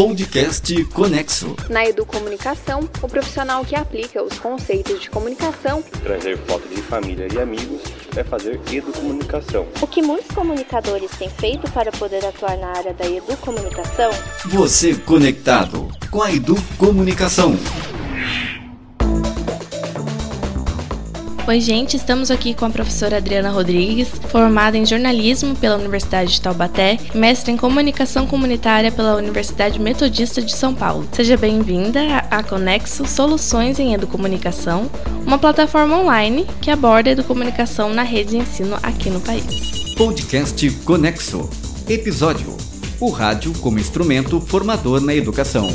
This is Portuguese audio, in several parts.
Podcast Conexo. Na Educomunicação, o profissional que aplica os conceitos de comunicação, trazer foto de família e amigos, é fazer educomunicação. O que muitos comunicadores têm feito para poder atuar na área da educomunicação? Você conectado com a Educomunicação. Oi, gente, estamos aqui com a professora Adriana Rodrigues, formada em jornalismo pela Universidade de Taubaté mestre em comunicação comunitária pela Universidade Metodista de São Paulo. Seja bem-vinda a Conexo Soluções em Educomunicação, uma plataforma online que aborda a educomunicação na rede de ensino aqui no país. Podcast Conexo. Episódio: O rádio como instrumento formador na educação.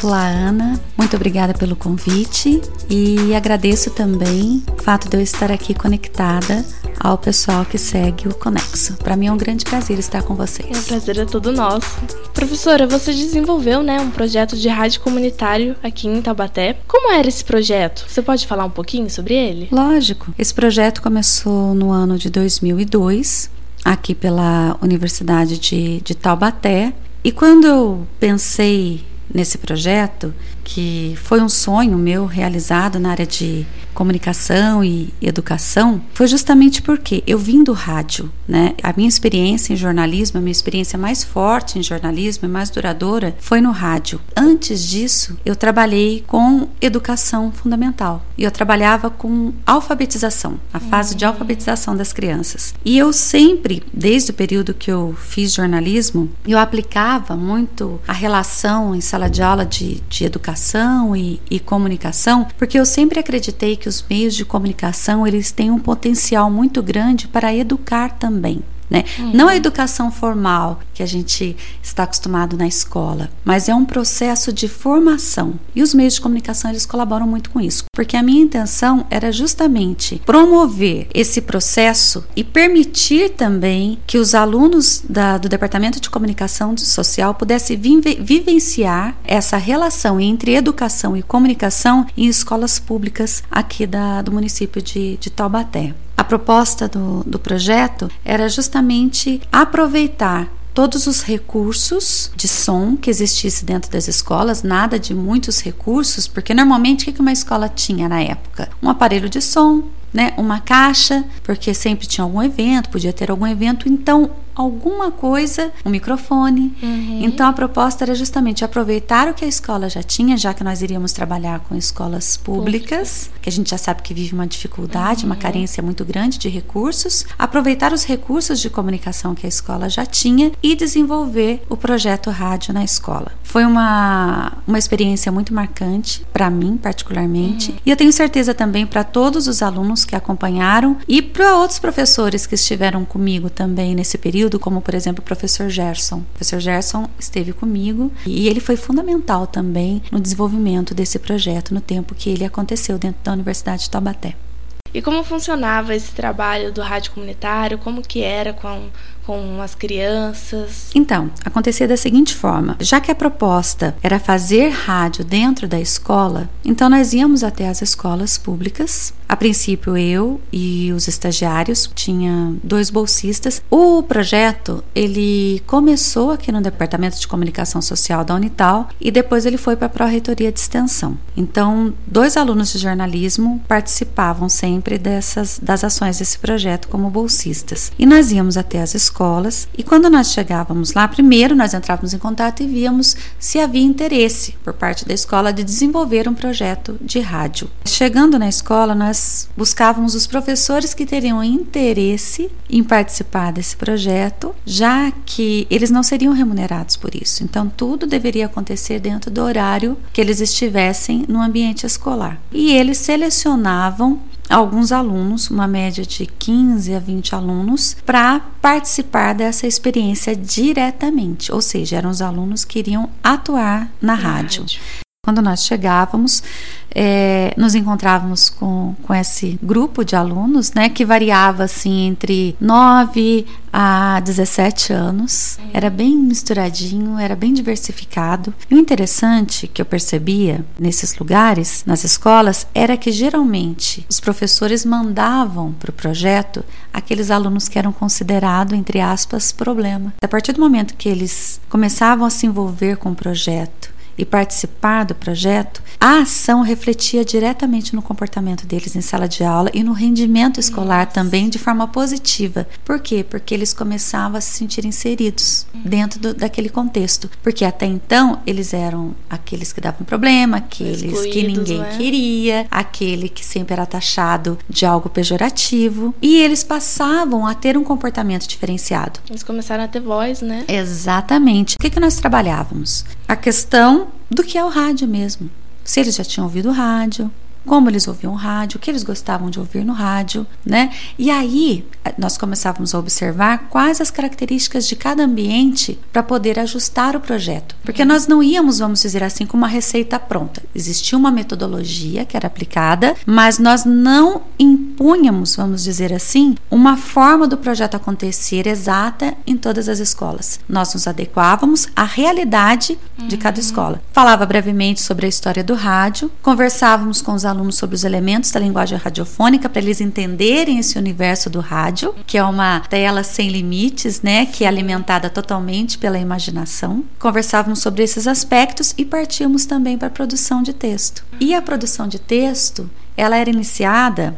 Olá, Ana. Muito obrigada pelo convite e agradeço também o fato de eu estar aqui conectada ao pessoal que segue o Conexo. Para mim é um grande prazer estar com vocês. É um prazer é todo nosso. Professora, você desenvolveu, né, um projeto de rádio comunitário aqui em Taubaté. Como era esse projeto? Você pode falar um pouquinho sobre ele? Lógico. Esse projeto começou no ano de 2002, aqui pela Universidade de, de Taubaté. E quando eu pensei nesse projeto, que foi um sonho meu realizado na área de comunicação e educação, foi justamente porque eu vim do rádio, né? A minha experiência em jornalismo, a minha experiência mais forte em jornalismo e mais duradoura foi no rádio. Antes disso, eu trabalhei com educação fundamental e eu trabalhava com alfabetização, a fase de alfabetização das crianças. E eu sempre, desde o período que eu fiz jornalismo, eu aplicava muito a relação em sala de aula de, de educação e, e comunicação, porque eu sempre acreditei que os meios de comunicação eles têm um potencial muito grande para educar também. Né? Uhum. Não a educação formal que a gente está acostumado na escola, mas é um processo de formação. E os meios de comunicação eles colaboram muito com isso, porque a minha intenção era justamente promover esse processo e permitir também que os alunos da, do Departamento de Comunicação Social pudessem vive, vivenciar essa relação entre educação e comunicação em escolas públicas aqui da, do município de, de Taubaté. A proposta do, do projeto era justamente aproveitar todos os recursos de som que existisse dentro das escolas, nada de muitos recursos, porque normalmente o que uma escola tinha na época? Um aparelho de som, né, uma caixa, porque sempre tinha algum evento, podia ter algum evento, então alguma coisa, um microfone. Uhum. Então a proposta era justamente aproveitar o que a escola já tinha, já que nós iríamos trabalhar com escolas públicas, que a gente já sabe que vive uma dificuldade, uhum. uma carência muito grande de recursos, aproveitar os recursos de comunicação que a escola já tinha e desenvolver o projeto rádio na escola. Foi uma, uma experiência muito marcante para mim, particularmente, uhum. e eu tenho certeza também para todos os alunos que acompanharam e para outros professores que estiveram comigo também nesse período período, como por exemplo o professor Gerson. O professor Gerson esteve comigo e ele foi fundamental também no desenvolvimento desse projeto no tempo que ele aconteceu dentro da Universidade de Taubaté. E como funcionava esse trabalho do rádio comunitário? Como que era com com as crianças? Então, acontecia da seguinte forma: já que a proposta era fazer rádio dentro da escola, então nós íamos até as escolas públicas. A princípio, eu e os estagiários tinha dois bolsistas. O projeto ele começou aqui no Departamento de Comunicação Social da Unital e depois ele foi para a Pró-Reitoria de Extensão. Então, dois alunos de jornalismo participavam sempre dessas das ações desse projeto como bolsistas. E nós íamos até as escolas e quando nós chegávamos lá, primeiro nós entrávamos em contato e víamos se havia interesse por parte da escola de desenvolver um projeto de rádio. Chegando na escola, nós buscávamos os professores que teriam interesse em participar desse projeto, já que eles não seriam remunerados por isso. Então, tudo deveria acontecer dentro do horário que eles estivessem no ambiente escolar. E eles selecionavam alguns alunos, uma média de 15 a 20 alunos, para participar dessa experiência diretamente, ou seja, eram os alunos que iriam atuar na rádio. rádio. Quando nós chegávamos, é, nos encontrávamos com, com esse grupo de alunos, né, que variava assim entre 9 a 17 anos. Era bem misturadinho, era bem diversificado. E o interessante que eu percebia nesses lugares, nas escolas, era que geralmente os professores mandavam para o projeto aqueles alunos que eram considerados, entre aspas, problema. A partir do momento que eles começavam a se envolver com o projeto, e participar do projeto, a ação refletia diretamente no comportamento deles em sala de aula e no rendimento escolar também de forma positiva. Por quê? Porque eles começavam a se sentir inseridos dentro do, daquele contexto. Porque até então eles eram aqueles que davam problema, aqueles Excluídos, que ninguém né? queria, aquele que sempre era taxado de algo pejorativo. E eles passavam a ter um comportamento diferenciado. Eles começaram a ter voz, né? Exatamente. O que, que nós trabalhávamos? A questão do que é o rádio mesmo. Se eles já tinham ouvido rádio, como eles ouviam rádio, o que eles gostavam de ouvir no rádio, né? E aí nós começávamos a observar quais as características de cada ambiente para poder ajustar o projeto. Porque nós não íamos, vamos dizer assim, com uma receita pronta. Existia uma metodologia que era aplicada, mas nós não impunhamos, vamos dizer assim, uma forma do projeto acontecer exata em todas as escolas. Nós nos adequávamos à realidade de cada uhum. escola. Falava brevemente sobre a história do rádio, conversávamos com os alunos sobre os elementos da linguagem radiofônica para eles entenderem esse universo do rádio, que é uma tela sem limites, né, que é alimentada totalmente pela imaginação. Conversávamos sobre esses aspectos e partíamos também para a produção de texto. E a produção de texto, ela era iniciada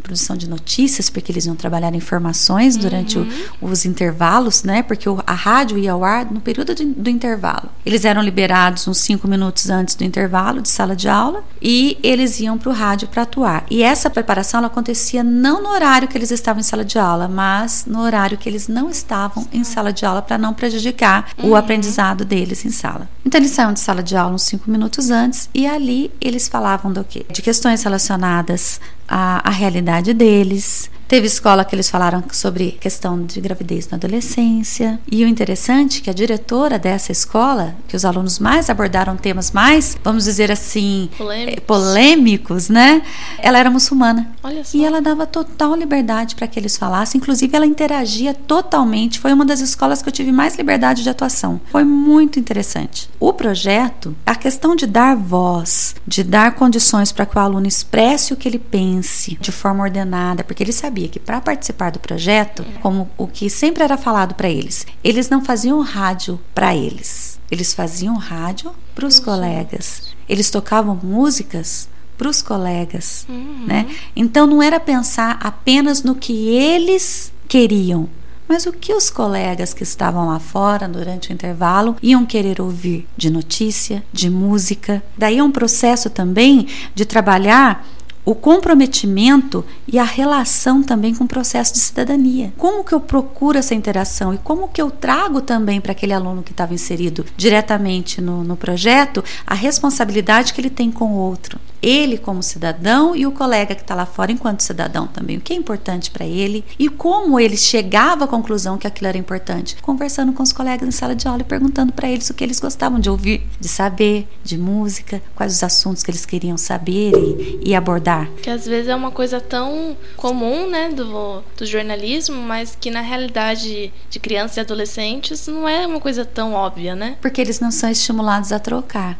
produção de notícias, porque eles iam trabalhar informações durante uhum. o, os intervalos, né? Porque o, a rádio ia ao ar no período de, do intervalo. Eles eram liberados uns cinco minutos antes do intervalo de sala de aula e eles iam para o rádio para atuar. E essa preparação ela acontecia não no horário que eles estavam em sala de aula, mas no horário que eles não estavam em sala de aula para não prejudicar uhum. o aprendizado deles em sala. Então eles saíam de sala de aula uns cinco minutos antes e ali eles falavam do quê? De questões relacionadas à, à realidade deles, Teve escola que eles falaram sobre questão de gravidez na adolescência. E o interessante é que a diretora dessa escola, que os alunos mais abordaram temas mais, vamos dizer assim, polêmicos, polêmicos né? Ela era muçulmana. E ela dava total liberdade para que eles falassem. Inclusive, ela interagia totalmente. Foi uma das escolas que eu tive mais liberdade de atuação. Foi muito interessante. O projeto, a questão de dar voz, de dar condições para que o aluno expresse o que ele pense de forma ordenada, porque ele sabia sabia que para participar do projeto, como o que sempre era falado para eles, eles não faziam rádio para eles. Eles faziam rádio para os colegas. Eles tocavam músicas para os colegas, uhum. né? Então não era pensar apenas no que eles queriam, mas o que os colegas que estavam lá fora durante o intervalo iam querer ouvir de notícia, de música. Daí é um processo também de trabalhar o comprometimento e a relação também com o processo de cidadania. Como que eu procuro essa interação e como que eu trago também para aquele aluno que estava inserido diretamente no, no projeto a responsabilidade que ele tem com o outro ele como cidadão e o colega que está lá fora enquanto cidadão também. O que é importante para ele e como ele chegava à conclusão que aquilo era importante. Conversando com os colegas em sala de aula e perguntando para eles o que eles gostavam de ouvir, de saber, de música, quais os assuntos que eles queriam saber e, e abordar. Que às vezes é uma coisa tão comum, né, do, do jornalismo, mas que na realidade de crianças e adolescentes não é uma coisa tão óbvia, né? Porque eles não são estimulados a trocar.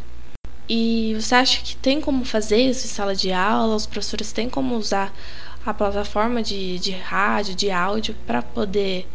E você acha que tem como fazer isso em sala de aula? Os professores têm como usar a plataforma de, de rádio, de áudio, para poder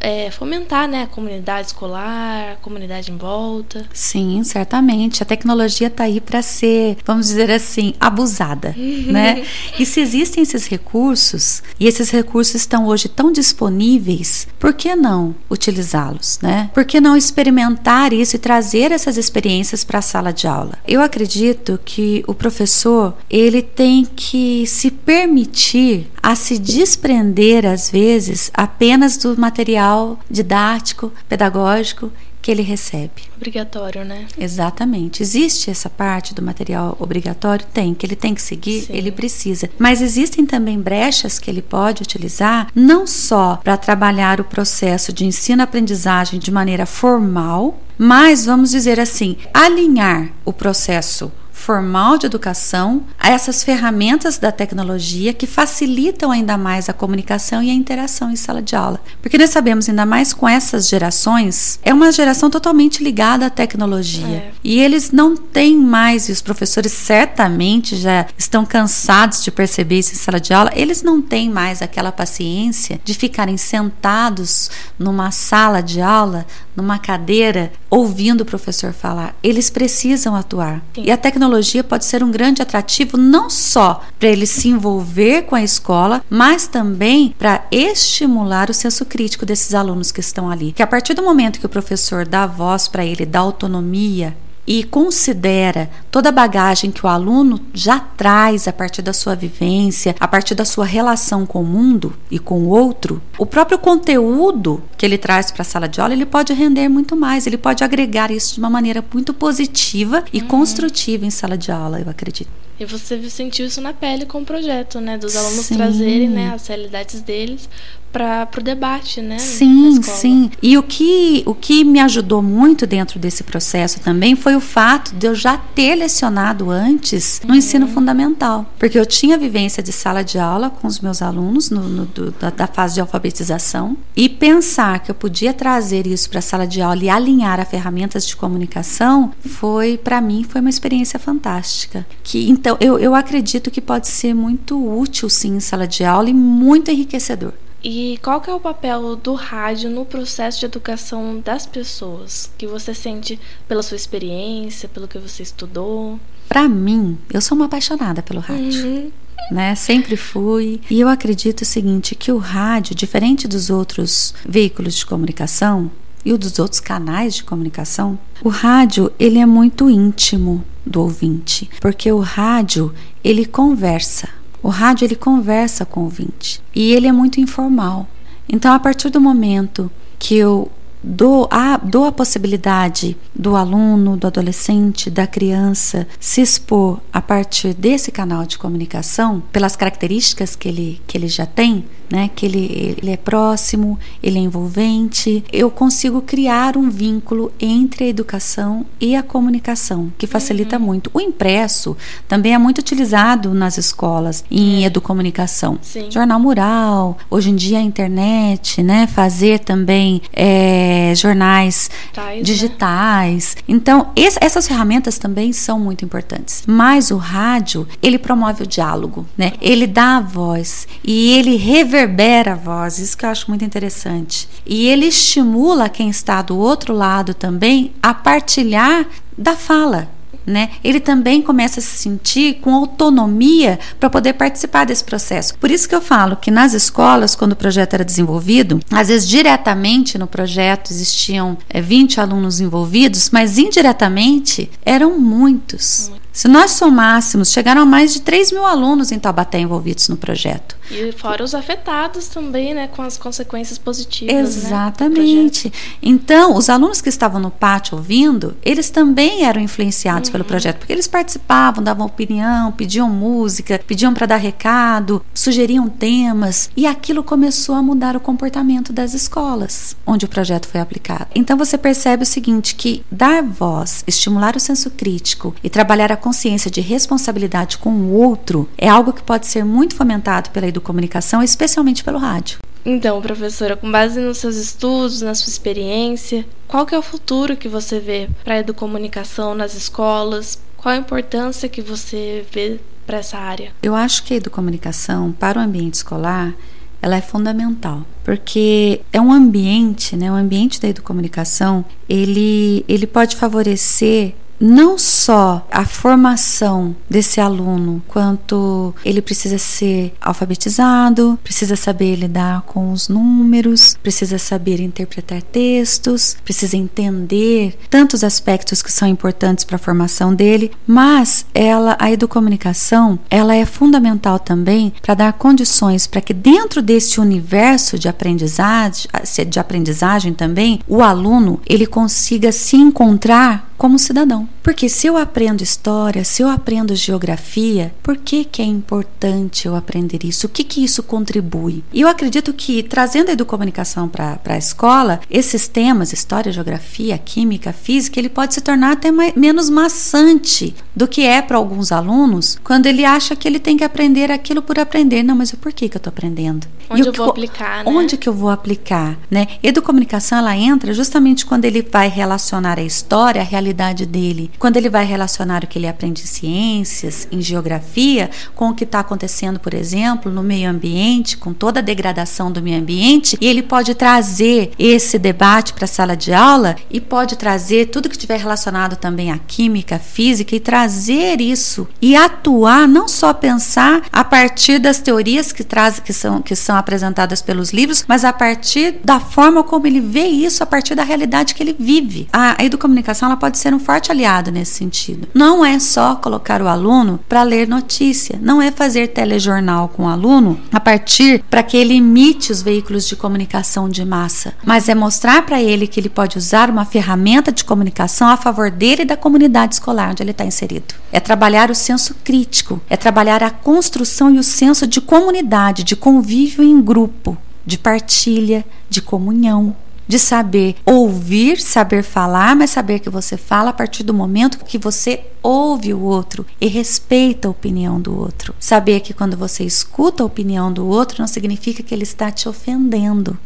é, fomentar né, a comunidade escolar, a comunidade em volta. Sim, certamente. A tecnologia está aí para ser, vamos dizer assim, abusada. né? E se existem esses recursos, e esses recursos estão hoje tão disponíveis, por que não utilizá-los? Né? Por que não experimentar isso e trazer essas experiências para a sala de aula? Eu acredito que o professor ele tem que se permitir a se desprender, às vezes, apenas do material didático, pedagógico que ele recebe. Obrigatório, né? Exatamente. Existe essa parte do material obrigatório? Tem, que ele tem que seguir, Sim. ele precisa. Mas existem também brechas que ele pode utilizar, não só para trabalhar o processo de ensino-aprendizagem de maneira formal, mas vamos dizer assim, alinhar o processo formal de educação a essas ferramentas da tecnologia que facilitam ainda mais a comunicação e a interação em sala de aula. Porque nós sabemos, ainda mais com essas gerações, é uma geração totalmente ligada à tecnologia. É. E eles não têm mais, e os professores certamente já estão cansados de perceber isso em sala de aula, eles não têm mais aquela paciência de ficarem sentados numa sala de aula, numa cadeira, ouvindo o professor falar. Eles precisam atuar. Sim. E a tecnologia pode ser um grande atrativo não só para eles se envolver com a escola, mas também para estimular o senso crítico desses alunos que estão ali. Que a partir do momento que o professor dá voz para ele, dá autonomia, e considera toda a bagagem que o aluno já traz a partir da sua vivência, a partir da sua relação com o mundo e com o outro, o próprio conteúdo que ele traz para a sala de aula, ele pode render muito mais, ele pode agregar isso de uma maneira muito positiva e uhum. construtiva em sala de aula, eu acredito. E você sentiu isso na pele com o projeto, né? Dos alunos Sim. trazerem né, as realidades deles para o debate, né? Sim, sim. E o que, o que me ajudou muito dentro desse processo também foi o fato de eu já ter lecionado antes no uhum. ensino fundamental. Porque eu tinha vivência de sala de aula com os meus alunos no, no do, da, da, fase de alfabetização. E pensar que eu podia trazer isso para a sala de aula e alinhar a ferramentas de comunicação foi, para mim, foi uma experiência fantástica. Que, então, eu, eu acredito que pode ser muito útil, sim, em sala de aula e muito enriquecedor. E qual que é o papel do rádio no processo de educação das pessoas? Que você sente pela sua experiência, pelo que você estudou? Para mim, eu sou uma apaixonada pelo rádio. Uhum. Né? Sempre fui. E eu acredito o seguinte, que o rádio, diferente dos outros veículos de comunicação e dos outros canais de comunicação, o rádio, ele é muito íntimo do ouvinte, porque o rádio, ele conversa o rádio ele conversa com o ouvinte e ele é muito informal. Então, a partir do momento que eu dou a, dou a possibilidade do aluno, do adolescente, da criança se expor a partir desse canal de comunicação, pelas características que ele, que ele já tem, né? Que ele, ele é próximo, ele é envolvente. Eu consigo criar um vínculo entre a educação e a comunicação, que facilita uhum. muito. O impresso também é muito utilizado nas escolas em é. educomunicação. Sim. Jornal mural, hoje em dia a internet, né? Fazer também é, jornais Tais, digitais. Né? Então, esse, essas ferramentas também são muito importantes. Mas o rádio, ele promove o diálogo, né? Ele dá a voz e ele reverbera reverbera a voz, isso que eu acho muito interessante. E ele estimula quem está do outro lado também a partilhar da fala. Né? Ele também começa a se sentir com autonomia para poder participar desse processo. Por isso que eu falo que nas escolas, quando o projeto era desenvolvido, às vezes diretamente no projeto existiam é, 20 alunos envolvidos, mas indiretamente eram muitos. Se nós somássemos, chegaram a mais de 3 mil alunos em Taubaté envolvidos no projeto. E fora os afetados também, né, com as consequências positivas. Né, Exatamente. Né, então, os alunos que estavam no pátio ouvindo, eles também eram influenciados uhum. pelo projeto, porque eles participavam, davam opinião, pediam música, pediam para dar recado, sugeriam temas, e aquilo começou a mudar o comportamento das escolas onde o projeto foi aplicado. Então, você percebe o seguinte: que dar voz, estimular o senso crítico e trabalhar a consciência de responsabilidade com o outro é algo que pode ser muito fomentado pela educomunicação, especialmente pelo rádio. Então, professora, com base nos seus estudos, na sua experiência, qual que é o futuro que você vê para a educomunicação nas escolas? Qual a importância que você vê para essa área? Eu acho que a educomunicação para o ambiente escolar ela é fundamental, porque é um ambiente, né, o ambiente da educomunicação, ele, ele pode favorecer não só a formação desse aluno, quanto ele precisa ser alfabetizado, precisa saber lidar com os números, precisa saber interpretar textos, precisa entender tantos aspectos que são importantes para a formação dele, mas ela, a educomunicação, ela é fundamental também para dar condições para que dentro desse universo de aprendizagem, de aprendizagem também, o aluno ele consiga se encontrar como cidadão. Porque se eu aprendo história, se eu aprendo geografia, por que, que é importante eu aprender isso? O que, que isso contribui? E eu acredito que, trazendo a educomunicação para a escola, esses temas, história, geografia, química, física, ele pode se tornar até mais, menos maçante do que é para alguns alunos quando ele acha que ele tem que aprender aquilo por aprender. Não, mas por que, que eu estou aprendendo? Onde eu, eu vou aplicar, né? Onde que eu vou aplicar, né? Educomunicação, ela entra justamente quando ele vai relacionar a história à realidade dele, quando ele vai relacionar o que ele aprende em ciências, em geografia, com o que está acontecendo, por exemplo, no meio ambiente, com toda a degradação do meio ambiente, e ele pode trazer esse debate para a sala de aula e pode trazer tudo que estiver relacionado também à química, à física e trazer isso e atuar, não só pensar a partir das teorias que traz, que são, que são apresentadas pelos livros, mas a partir da forma como ele vê isso a partir da realidade que ele vive. A, a educomunicação ela pode ser um forte aliado nesse sentido. Não é só colocar o aluno para ler notícia, não é fazer telejornal com o aluno a partir para que ele imite os veículos de comunicação de massa, mas é mostrar para ele que ele pode usar uma ferramenta de comunicação a favor dele e da comunidade escolar onde ele está inserido. É trabalhar o senso crítico, é trabalhar a construção e o senso de comunidade, de convívio em grupo, de partilha, de comunhão, de saber ouvir, saber falar, mas saber que você fala a partir do momento que você ouve o outro e respeita a opinião do outro. Saber que quando você escuta a opinião do outro não significa que ele está te ofendendo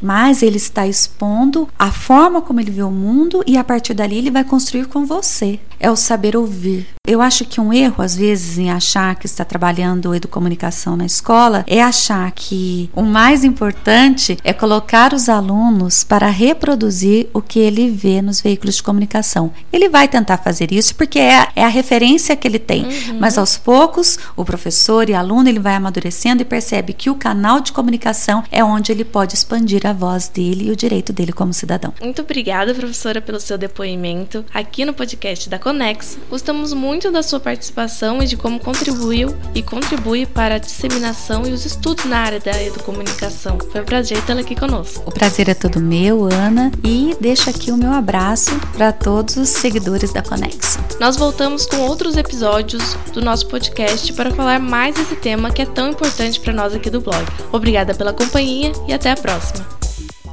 mas ele está expondo a forma como ele vê o mundo e a partir dali ele vai construir com você. É o saber ouvir. Eu acho que um erro, às vezes, em achar que está trabalhando educomunicação na escola é achar que o mais importante é colocar os alunos para reproduzir o que ele vê nos veículos de comunicação. Ele vai tentar fazer isso porque é, é a referência que ele tem, uhum. mas aos poucos, o professor e aluno ele vai amadurecendo e percebe que o canal de comunicação é onde ele pode expandir expandir a voz dele e o direito dele como cidadão. Muito obrigada, professora, pelo seu depoimento aqui no podcast da Conexo. Gostamos muito da sua participação e de como contribuiu e contribui para a disseminação e os estudos na área da educomunicação. Foi um prazer tê-la aqui conosco. O prazer é todo meu, Ana, e deixo aqui o meu abraço para todos os seguidores da Conexo. Nós voltamos com outros episódios do nosso podcast para falar mais desse tema que é tão importante para nós aqui do blog. Obrigada pela companhia e até a próxima próxima.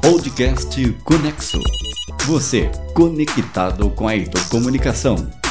Podcast Conexo. Você conectado com a comunicação.